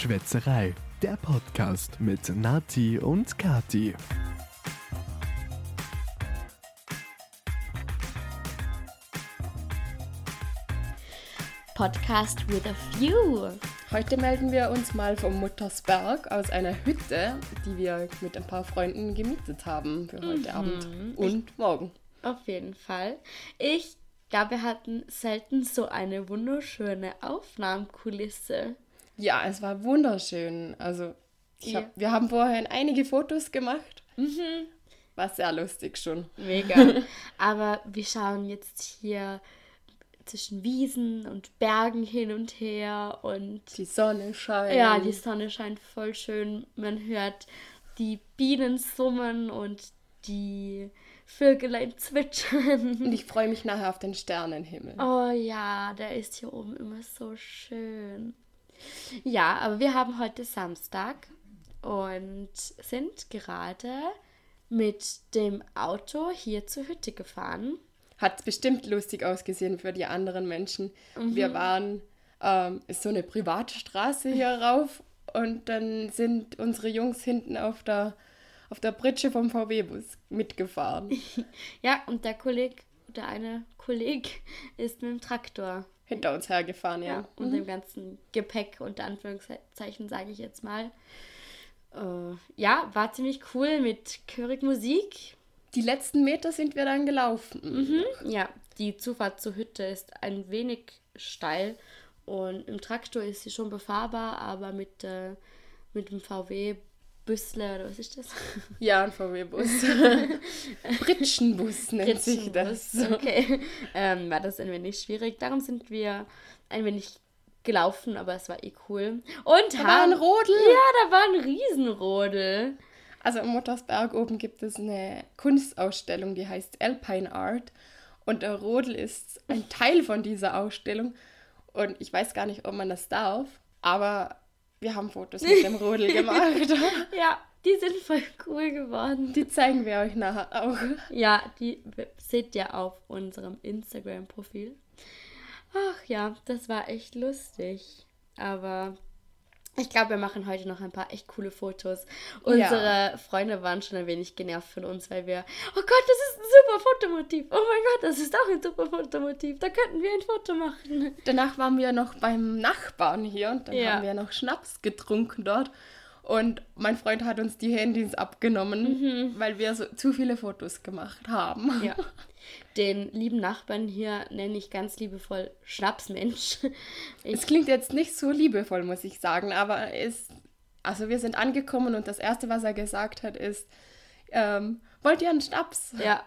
Schwätzerei, der Podcast mit Nati und Kati. Podcast with a View. Heute melden wir uns mal vom Muttersberg aus einer Hütte, die wir mit ein paar Freunden gemietet haben für heute Abend und morgen. Auf jeden Fall. Ich glaube, wir hatten selten so eine wunderschöne Aufnahmekulisse. Ja, es war wunderschön. Also, Ja. hab, wir haben vorhin einige Fotos gemacht. War sehr lustig schon. Mega. Aber wir schauen jetzt hier zwischen Wiesen und Bergen hin und her und Die Sonne scheint. ja, die Sonne scheint voll schön. Man hört die Bienen summen und die Vögelein zwitschern. Und ich freue mich nachher auf den Sternenhimmel. Oh ja, der ist hier oben immer so schön. Ja, aber wir haben heute Samstag und sind gerade mit dem Auto hier zur Hütte gefahren. Hat bestimmt lustig ausgesehen für die anderen Menschen. Mhm. Wir waren, ähm, ist so eine private Straße hier rauf und dann sind unsere Jungs hinten auf der, auf der Pritsche vom VW-Bus mitgefahren. Ja, und der Kolleg, der eine Kolleg ist mit dem Traktor. Hinter uns hergefahren, ja. Ja, und dem ganzen Gepäck, unter Anführungszeichen, sage ich jetzt mal. Äh, ja, war ziemlich cool mit Körig Musik. Die letzten Meter sind wir dann gelaufen. Ja, die Zufahrt zur Hütte ist ein wenig steil und im Traktor ist sie schon befahrbar, aber mit, äh, mit dem VW Büssle oder was ist das? Ja, ein VW-Bus. Pritschenbus nennt sich das. Okay, ähm, war das ein wenig schwierig. Darum sind wir ein wenig gelaufen, aber es war eh cool. Und Da war ein Rodel. Ja, da war ein Riesenrodel. Also im Muttersberg oben gibt es eine Kunstausstellung, die heißt Alpine Art. Und der Rodel ist ein Teil von dieser Ausstellung. Und ich weiß gar nicht, ob man das darf, aber wir haben Fotos mit dem Rodel gemacht. Ja, die sind voll cool geworden. Die zeigen wir euch nachher auch. Ja, die seht ihr auf unserem Instagram-Profil. Ach ja, das war echt lustig. Aber ich glaube, wir machen heute noch ein paar echt coole Fotos. Unsere Freunde waren schon ein wenig genervt von uns, weil wir, oh Gott, das ist ein super Fotomotiv. Oh mein Gott, das ist auch ein super Fotomotiv. Da könnten wir ein Foto machen. Danach waren wir noch beim Nachbarn hier und dann Ja. haben wir noch Schnaps getrunken dort. Und mein Freund hat uns die Handys abgenommen, weil wir so zu viele Fotos gemacht haben. Ja. Den lieben Nachbarn hier nenne ich ganz liebevoll Schnapsmensch. Es klingt jetzt nicht so liebevoll, muss ich sagen, aber es, also wir sind angekommen und das Erste, was er gesagt hat, ist, ähm, wollt ihr einen Schnaps? Ja.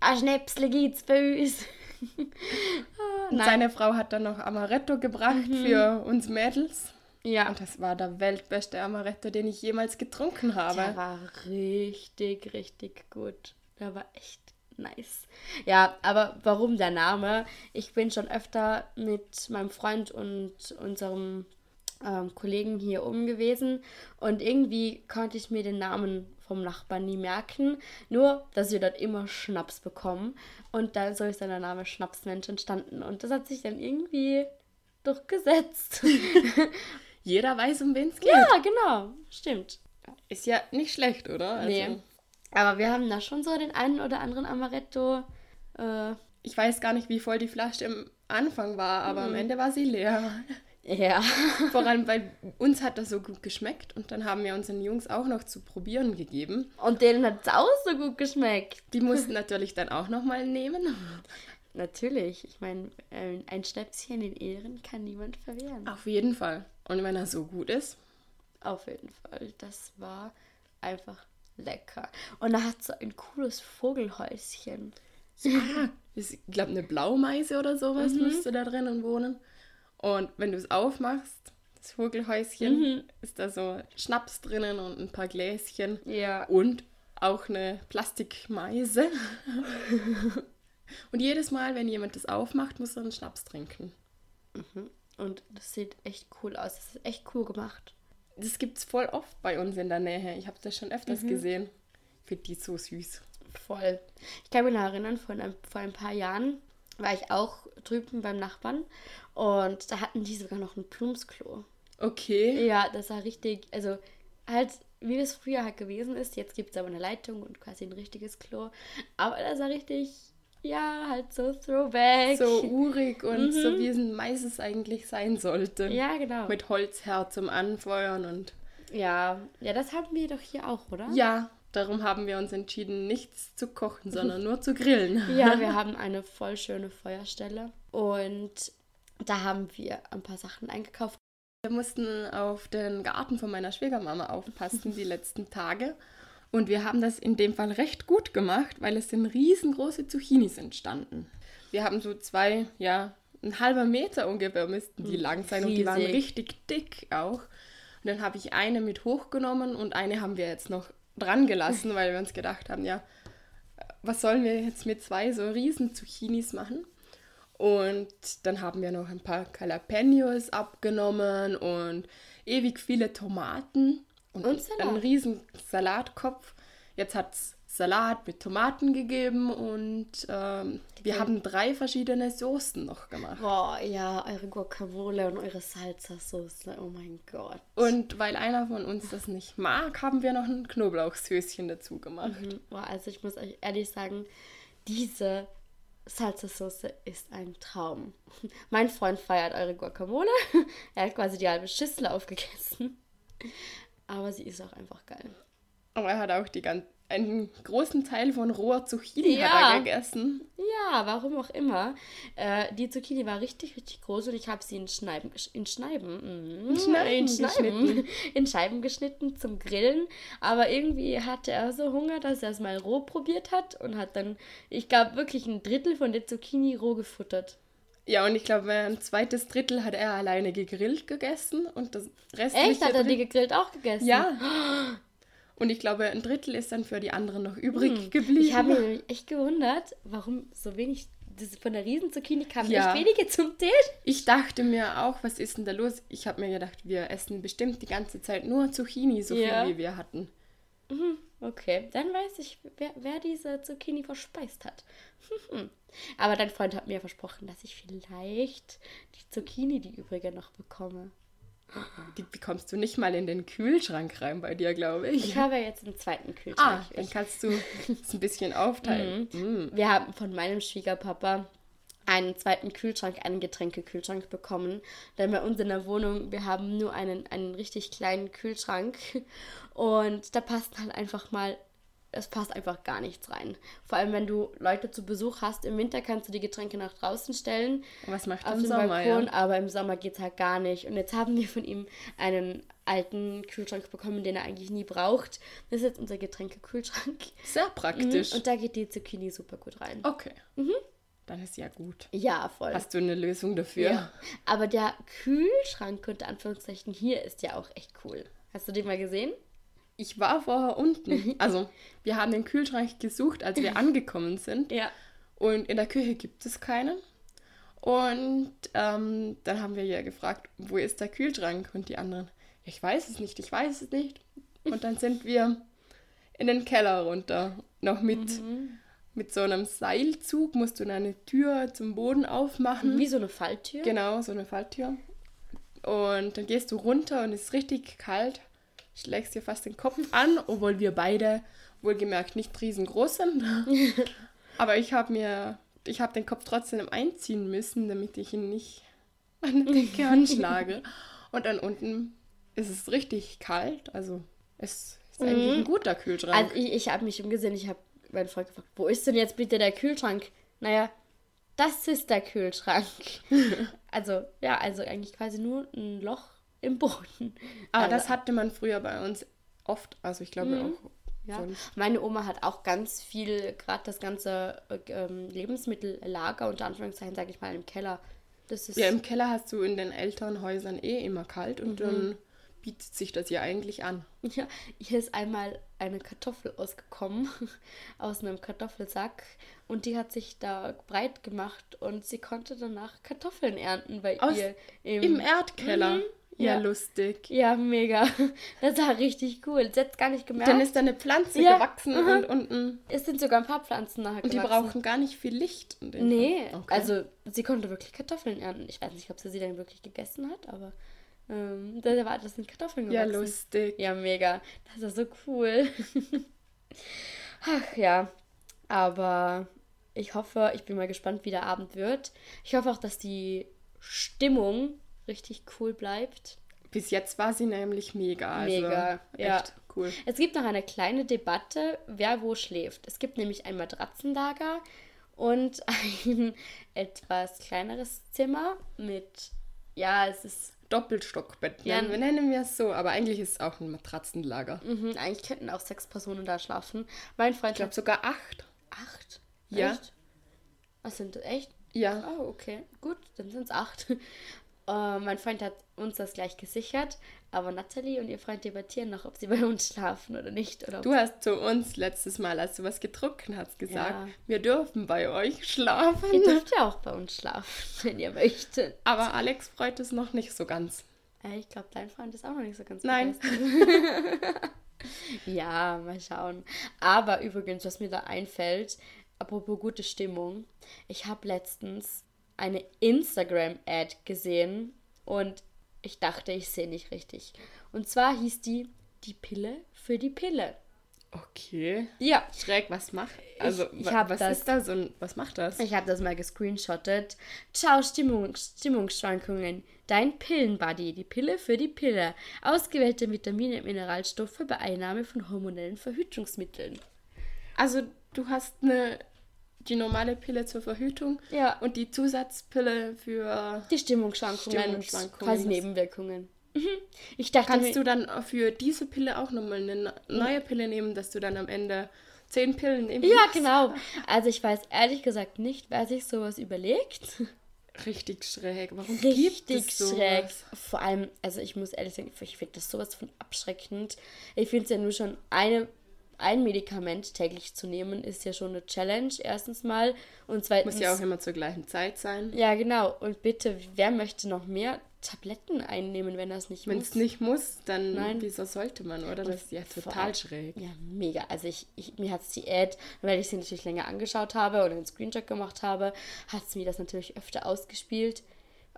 Ein Schnäpsle bei uns. Und seine Frau hat dann noch Amaretto gebracht für uns Mädels. Ja. Und das war der weltbeste Amaretto, den ich jemals getrunken habe. Der war richtig, richtig gut. Der war echt nice. Ja, aber warum der Name? Ich bin schon öfter mit meinem Freund und unserem ähm, Kollegen hier oben gewesen und irgendwie konnte ich mir den Namen vom Nachbarn nie merken. Nur, dass wir dort immer Schnaps bekommen und da so ist dann der Name Schnapsmensch entstanden und das hat sich dann irgendwie durchgesetzt. Jeder weiß, um wen es geht. ja, genau. Stimmt. Ist ja nicht schlecht, oder? Also, Nee. Aber wir haben da schon so den einen oder anderen Amaretto. Äh, Ich weiß gar nicht, wie voll die Flasche im Anfang war, aber am Ende war sie leer. ja. Vor allem, weil uns hat das so gut geschmeckt und dann haben wir unseren Jungs auch noch zu probieren gegeben. Und denen hat es auch so gut geschmeckt. Die mussten natürlich dann auch nochmal nehmen. Natürlich. Ich meine, ein Schnäpschen in Ehren kann niemand verwehren. Auf jeden Fall. Und wenn er so gut ist, Auf jeden Fall. Das war einfach lecker. Und er hat so ein cooles Vogelhäuschen. ist, ich glaube, eine Blaumeise oder sowas müsste da drinnen wohnen. Und wenn du es aufmachst, das Vogelhäuschen, ist da so Schnaps drinnen und ein paar Gläschen. Ja. Und auch eine Plastikmeise. und jedes Mal, wenn jemand das aufmacht, muss er einen Schnaps trinken. Und das sieht echt cool aus. Das ist echt cool gemacht. Das gibt es voll oft bei uns in der Nähe. Ich habe das schon öfters gesehen. Ich finde die so süß. Voll. Ich kann mich noch erinnern, vor ein, vor ein paar Jahren war ich auch drüben beim Nachbarn und da hatten die sogar noch ein Plumpsklo. Okay. Ja, das war richtig, also halt, wie es früher halt gewesen ist. Jetzt gibt es aber eine Leitung und quasi ein richtiges Klo. Aber das war richtig, ja, halt so Throwback. So urig und so wie es meistens eigentlich sein sollte. Mhm. ja, genau. Mit Holzherd zum Anfeuern und. ja, ja, das haben wir doch hier auch, oder? Ja, darum haben wir uns entschieden, nichts zu kochen, sondern nur zu grillen. Ja, wir haben eine voll schöne Feuerstelle und da haben wir ein paar Sachen eingekauft. Wir mussten auf den Garten von meiner Schwiegermama aufpassen die letzten Tage. Und wir haben das in dem Fall recht gut gemacht, weil es sind riesengroße Zucchinis entstanden. Wir haben so zwei, ja, ein halber Meter ungefähr müssten die lang sein und die waren Riesig. richtig dick auch. Und dann habe ich eine mit hochgenommen und eine haben wir jetzt noch dran gelassen, weil wir uns gedacht haben, ja, was sollen wir jetzt mit zwei so riesen Zucchinis machen? Und dann haben wir noch ein paar Jalapenos abgenommen und ewig viele Tomaten und, Und Salat. einen riesen Salatkopf. Jetzt hat es Salat mit Tomaten gegeben und ähm, wir Okay. haben drei verschiedene Soßen noch gemacht. Boah, ja, eure Guacamole und eure Salsa-Sauce. Oh mein Gott. Und weil einer von uns das nicht mag, haben wir noch ein Knoblauchshöschen dazu gemacht. Mhm. Boah, also ich muss euch ehrlich sagen, diese Salsa-Sauce ist ein Traum. Mein Freund feiert eure Guacamole. Er hat quasi die halbe Schüssel aufgegessen. Aber sie ist auch einfach geil. Aber er hat auch die gan- einen großen Teil von roher Zucchini Ja. hat er gegessen. Ja, warum auch immer. Äh, die Zucchini war richtig, richtig groß und ich habe sie in Scheiben, in Scheiben, mm, In Scheiben in Scheiben, geschnitten. in Scheiben geschnitten zum Grillen. Aber irgendwie hatte er so Hunger, dass er es mal roh probiert hat und hat dann, ich glaube, wirklich ein Drittel von der Zucchini roh gefuttert. Ja, und ich glaube, ein zweites Drittel hat er alleine gegrillt gegessen und das restliche Echt? Hat er die gegrillt auch gegessen? Ja. Und ich glaube, ein Drittel ist dann für die anderen noch übrig geblieben. Hm. Ich habe mich echt gewundert, warum so wenig, das von der riesen Zucchini kamen Ja. echt wenige zum Tisch. Ich dachte mir auch, was ist denn da los? Ich habe mir gedacht, wir essen bestimmt die ganze Zeit nur Zucchini, so Ja. viel wie wir hatten. Okay, dann weiß ich, wer, wer diese Zucchini verspeist hat. Aber dein Freund hat mir versprochen, dass ich vielleicht die Zucchini, die übrige, noch bekomme. Die bekommst du nicht mal in den Kühlschrank rein bei dir, glaube ich. Ich habe ja jetzt einen zweiten ah, Kühlschrank. dann ich, kannst du es ein bisschen aufteilen. Mm. wir haben von meinem Schwiegerpapa einen zweiten Kühlschrank, einen Getränkekühlschrank bekommen. Denn bei uns in der Wohnung, wir haben nur einen, einen richtig kleinen Kühlschrank. Und da passt halt einfach mal, es passt einfach gar nichts rein. Vor allem, wenn du Leute zu Besuch hast, im Winter kannst du die Getränke nach draußen stellen. Was macht auf im Sommer, Balkon, ja? aber im Sommer geht es halt gar nicht. Und jetzt haben wir von ihm einen alten Kühlschrank bekommen, den er eigentlich nie braucht. Das ist jetzt unser Getränkekühlschrank. Sehr praktisch. Und da geht die Zucchini super gut rein. okay. Dann ist ja gut. Ja, voll. Hast du eine Lösung dafür? ja. Aber der Kühlschrank unter Anführungszeichen hier ist ja auch echt cool. Hast du den mal gesehen? Ich war vorher unten. Also, wir haben den Kühlschrank gesucht, als wir angekommen sind. Ja. Und in der Küche gibt es keinen. Und ähm, dann haben wir ja gefragt, wo ist der Kühlschrank? Und die anderen, ich weiß es nicht, ich weiß es nicht. Und dann sind wir in den Keller runter. Noch mit, mit so einem Seilzug musst du eine Tür zum Boden aufmachen. Wie so eine Falltür. Genau, so eine Falltür. Und dann gehst du runter und es ist richtig kalt. Schlägst dir fast den Kopf an, obwohl wir beide wohlgemerkt nicht riesengroß sind. Aber ich habe mir, ich habe den Kopf trotzdem einziehen müssen, damit ich ihn nicht an der Decke anschlage. Und dann unten ist es richtig kalt. Also es ist eigentlich ein guter Kühlschrank. Also ich, ich habe mich umgesehen, ich habe meinen Freund gefragt, wo ist denn jetzt bitte der Kühlschrank? Naja, das ist der Kühlschrank. also, ja, also eigentlich quasi nur ein Loch im Boden. Aber also, das hatte man früher bei uns oft. Also ich glaube auch. ja. sonst- Meine Oma hat auch ganz viel, gerade das ganze äh, ähm, Lebensmittellager, unter Anführungszeichen, sage ich mal, im Keller. Das ist Ja, im Keller hast du in den Elternhäusern eh immer kalt und dann bietet sich das ja eigentlich an. Ja, hier ist einmal eine Kartoffel ausgekommen aus einem Kartoffelsack und die hat sich da breit gemacht und sie konnte danach Kartoffeln ernten bei Aus- ihr Im Erdkeller. Mhm, Ja, ja. lustig. Ja, mega. Das war richtig cool. Sie hat es gar nicht gemerkt. Dann ist da eine Pflanze Ja, gewachsen aha. und unten. es sind sogar ein paar Pflanzen nachher Und die gewachsen. brauchen gar nicht viel Licht. Nee. Okay. also sie konnte wirklich Kartoffeln ernten. Ich weiß nicht, ob sie sie dann wirklich gegessen hat, aber Ähm, da war das sind Kartoffeln Ja, gewachsen. lustig. Ja, mega. Das ist so cool. Ach ja, aber ich hoffe, ich bin mal gespannt, wie der Abend wird. Ich hoffe auch, dass die Stimmung richtig cool bleibt. Bis jetzt war sie nämlich mega. Also Mega, ja. Echt cool. Es gibt noch eine kleine Debatte, wer wo schläft. Es gibt nämlich ein Matratzenlager und ein etwas kleineres Zimmer mit, ja, es ist, Doppelstockbett. Ja. nennen, nennen wir es so, aber eigentlich ist es auch ein Matratzenlager. mhm, eigentlich könnten auch sechs Personen da schlafen. Mein Freund Ich glaube sogar acht. acht. Ja. Echt? Was sind das echt? Ja. Oh, okay. Gut, dann sind es acht. Äh, mein Freund hat uns das gleich gesichert, aber Natalie und ihr Freund debattieren noch, ob sie bei uns schlafen oder nicht. Oder Du hast zu uns letztes Mal, als du was getrunken hast, gesagt, Ja. wir dürfen bei euch schlafen. Ihr dürft ja auch bei uns schlafen, wenn ihr möchtet. Aber Alex freut es noch nicht so ganz. Äh, ich glaube, dein Freund ist auch noch nicht so ganz Nein. ja, mal schauen. Aber übrigens, was mir da einfällt, apropos gute Stimmung, ich habe letztens eine Instagram-Ad gesehen und ich dachte, ich sehe nicht richtig. Und zwar hieß die Die Pille für die Pille. Okay. Ja, Schräg, was macht? Also, ich hab was das- ist das und was macht das? Ich habe das mal gescreenshottet. Ciao, Stimmung, Stimmungsschwankungen. Dein Pillenbuddy, die Pille für die Pille. Ausgewählte Vitamine und Mineralstoffe bei Einnahme von hormonellen Verhütungsmitteln. Also, du hast eine, die normale Pille zur Verhütung Ja. und die Zusatzpille für. Die Stimmungsschwankungen, Stimmungsschwankungen, quasi Nebenwirkungen. Mhm. Ich dachte Kannst du dann für diese Pille auch nochmal eine ne- neue Pille nehmen, dass du dann am Ende zehn Pillen nehmen Ja, genau. Also ich weiß ehrlich gesagt nicht, wer sich sowas überlegt. Richtig schräg. Warum gibt Richtig es sowas? schräg. Vor allem, also ich muss ehrlich sagen, ich finde das sowas von abschreckend. Ich finde es ja nur schon eine, ein Medikament täglich zu nehmen, ist ja schon eine Challenge, erstens mal. Und zweitens. Muss ja auch immer zur gleichen Zeit sein. Ja, genau. Und bitte, wer möchte noch mehr Tabletten einnehmen, wenn das nicht Wenn muss? es nicht muss, dann Nein. wieso sollte man, oder? Das ist ja total schräg. Ja, mega. Also ich, ich mir hat es die Ad, weil ich sie natürlich länger angeschaut habe oder einen Screenshot gemacht habe, hat es mir das natürlich öfter ausgespielt.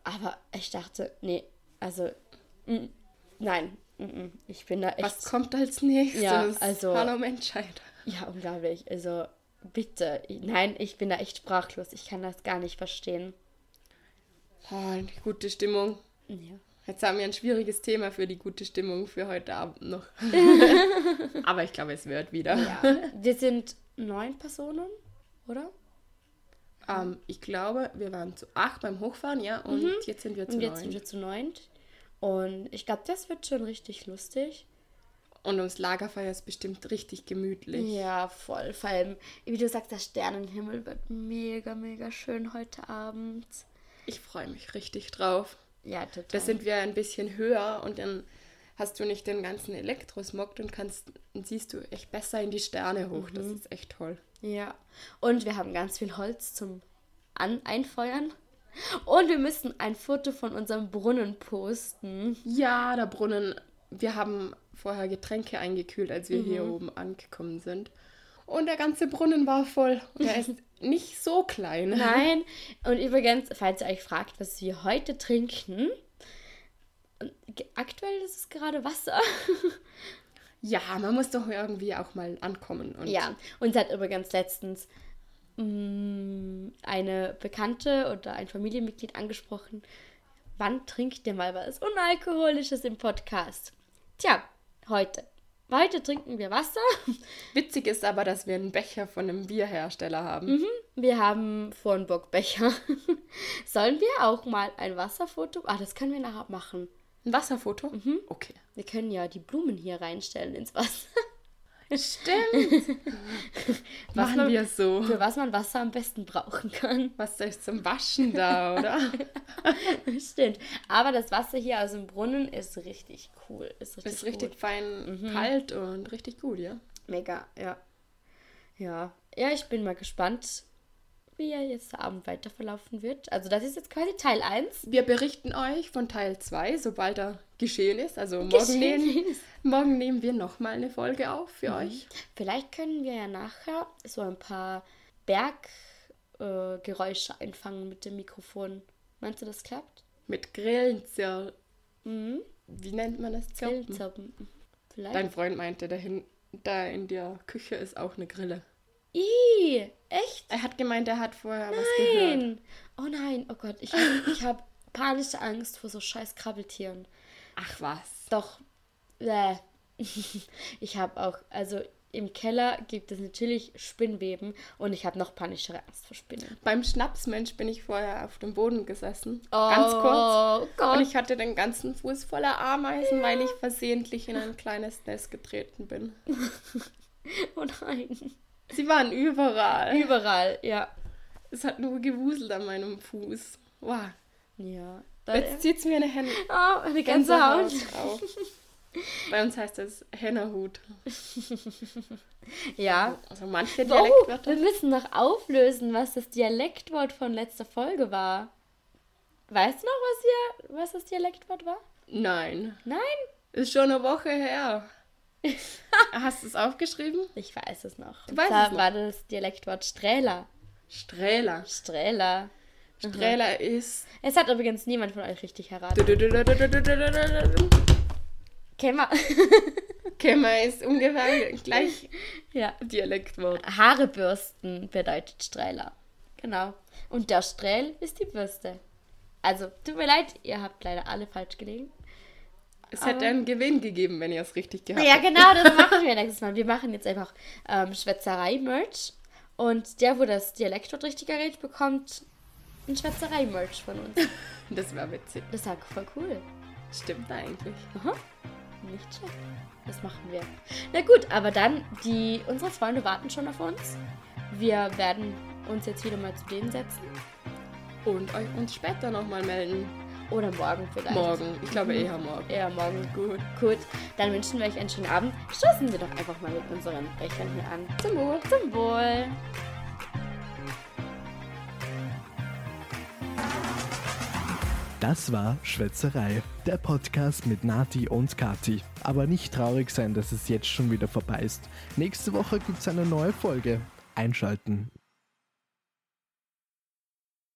Aber ich dachte, nee, also mm, nein. Ich bin da echt. Was kommt als nächstes? Ja, also- Hallo Menschheit. Ja, unglaublich. Also bitte, nein, ich bin da echt sprachlos. Ich kann das gar nicht verstehen. Oh, die gute Stimmung. Ja. Jetzt haben wir ein schwieriges Thema für die gute Stimmung für heute Abend noch. Aber ich glaube, es wird wieder. ja. Wir sind neun Personen, oder? Ähm, ich glaube, wir waren zu acht beim Hochfahren, ja, und jetzt sind wir zu Und jetzt neun. sind wir zu neunt. Und ich glaube, das wird schon richtig lustig. Und ums Lagerfeuer ist bestimmt richtig gemütlich. Ja, voll. Vor allem, wie du sagst, der Sternenhimmel wird mega, mega schön heute Abend. Ich freue mich richtig drauf. Ja, total. Da sind wir ein bisschen höher und dann hast du nicht den ganzen Elektrosmog und kannst und siehst du echt besser in die Sterne hoch. Das ist echt toll. ja. Und wir haben ganz viel Holz zum An Einfeuern. Und wir müssen ein Foto von unserem Brunnen posten. Ja, der Brunnen. Wir haben vorher Getränke eingekühlt, als wir Mhm. hier oben angekommen sind. Und der ganze Brunnen war voll. Und er ist nicht so klein. Nein. Und übrigens, falls ihr euch fragt, was wir heute trinken, und aktuell ist es gerade Wasser. Ja, man muss doch irgendwie auch mal ankommen. Und Ja, uns hat übrigens letztens mh, eine Bekannte oder ein Familienmitglied angesprochen, wann trinkt ihr mal was Unalkoholisches im Podcast? Tja, heute. Heute trinken wir Wasser. Witzig ist aber, dass wir einen Becher von einem Bierhersteller haben. Mhm. Wir haben Vornburg-Becher. Sollen wir auch mal ein Wasserfoto? Ah, das können wir nachher machen. Ein Wasserfoto? Mhm. Okay. Wir können ja die Blumen hier reinstellen ins Wasser. Stimmt. Was Machen wir so. Für was man Wasser am besten brauchen kann. Was ist zum Waschen da, oder? Stimmt. Aber das Wasser hier aus dem Brunnen ist richtig cool. Ist richtig, ist richtig gut. fein kalt und richtig gut, ja? Mega, ja. Ja. Ja, ich bin mal gespannt, wie ja jetzt der Abend weiter verlaufen wird. Also das ist jetzt quasi Teil 1. Wir berichten euch von Teil 2, sobald er geschehen ist. Also morgen, Geschehen nehmen, ist. morgen nehmen wir nochmal eine Folge auf für euch. Vielleicht können wir ja nachher so ein paar Berggeräusche äh, einfangen mit dem Mikrofon. Meinst du, das klappt? Mit Grillenzirpen Mhm. Wie nennt man das? Zirpen? Grillzirpen. Vielleicht. Dein Freund meinte, dahin, da in der Küche ist auch eine Grille. Ih, echt? Er hat gemeint, er hat vorher was gehört. Nein. Oh nein, oh Gott, ich habe ich hab panische Angst vor so scheiß Krabbeltieren. Ach was. Doch, äh, ich habe auch, also im Keller gibt es natürlich Spinnweben und ich habe noch panischere Angst vor Spinnen. Beim Schnapsmensch bin ich vorher auf dem Boden gesessen. Oh, ganz kurz. Gott. Und ich hatte den ganzen Fuß voller Ameisen, weil ich versehentlich in ein kleines Nest getreten bin. Oh nein. Sie waren überall. Überall, ja. Es hat nur gewuselt an meinem Fuß. Wow. Ja. Jetzt zieht's mir eine Hände. oh, eine Gänsehaut. auf. Bei uns heißt es Hennerhut. Ja. Also manche Oh, Dialektwörter. wir müssen noch auflösen, was das Dialektwort von letzter Folge war. Weißt du noch, was, hier, was das Dialektwort war? Nein. Nein? Ist schon eine Woche her. Hast du es aufgeschrieben? Ich weiß es noch. Du weißt da es noch. war das Dialektwort Strähler. Strähler. Strähler. Strähler ist. Es hat übrigens niemand von euch richtig erraten. Kämmer. Kämmer ist ungefähr gleich ja. Dialektwort. Haare bürsten bedeutet Strähler. Genau. Und der Strähl ist die Bürste. Also, tut mir leid, ihr habt leider alle falsch gelegen. Es hätte einen Gewinn gegeben, wenn ihr es richtig gehabt Ja, hättet. genau, das machen wir nächstes Mal. Wir machen jetzt einfach ähm, Schwätzerei-Merch. Und der, wo das Dialektwort richtig errät, bekommt ein Schwätzerei-Merch von uns. Das wäre witzig. Das ja voll cool. Stimmt eigentlich. Aha. Nicht schlecht. Das machen wir. Na gut, aber dann, die, unsere Freunde warten schon auf uns. Wir werden uns jetzt wieder mal zu denen setzen. Und euch uns später nochmal melden. Oder morgen vielleicht. Morgen. Ich glaube eher morgen. Ja, morgen. Gut. Gut, dann wünschen wir euch einen schönen Abend. Stoßen wir doch einfach mal mit unseren Bechern hier an. Zum Wohl. Zum Wohl. Das war Schwätzerei, der Podcast mit Nati und Kati. Aber nicht traurig sein, dass es jetzt schon wieder vorbei ist. Nächste Woche gibt's eine neue Folge. Einschalten.